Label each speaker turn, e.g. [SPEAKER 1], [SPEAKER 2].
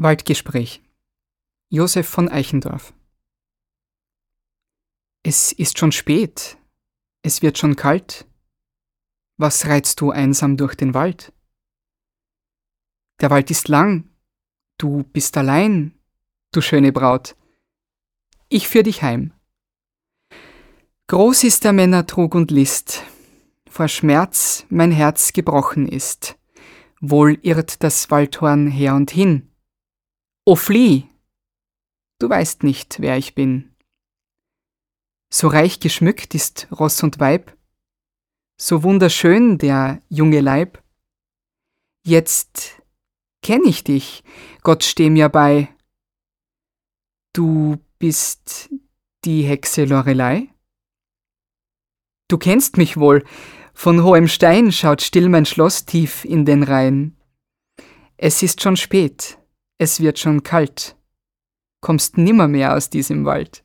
[SPEAKER 1] Waldgespräch Josef von Eichendorff Es ist schon spät, es wird schon kalt. Was reitst du einsam durch den Wald? Der Wald ist lang, du bist allein, du schöne Braut. Ich führ dich heim. Groß ist der Männer Trug und List, vor Schmerz mein Herz gebrochen ist. Wohl irrt das Waldhorn her und hin, O flieh! Du weißt nicht, wer ich bin. So reich geschmückt ist Ross und Weib, so wunderschön der junge Leib. Jetzt kenn ich dich, Gott steh mir bei. Du bist die Hexe Lorelei? Du kennst mich wohl, von hohem Stein schaut still mein Schloss tief in den Rhein. Es ist schon spät, es wird schon kalt, kommst nimmermehr aus diesem Wald.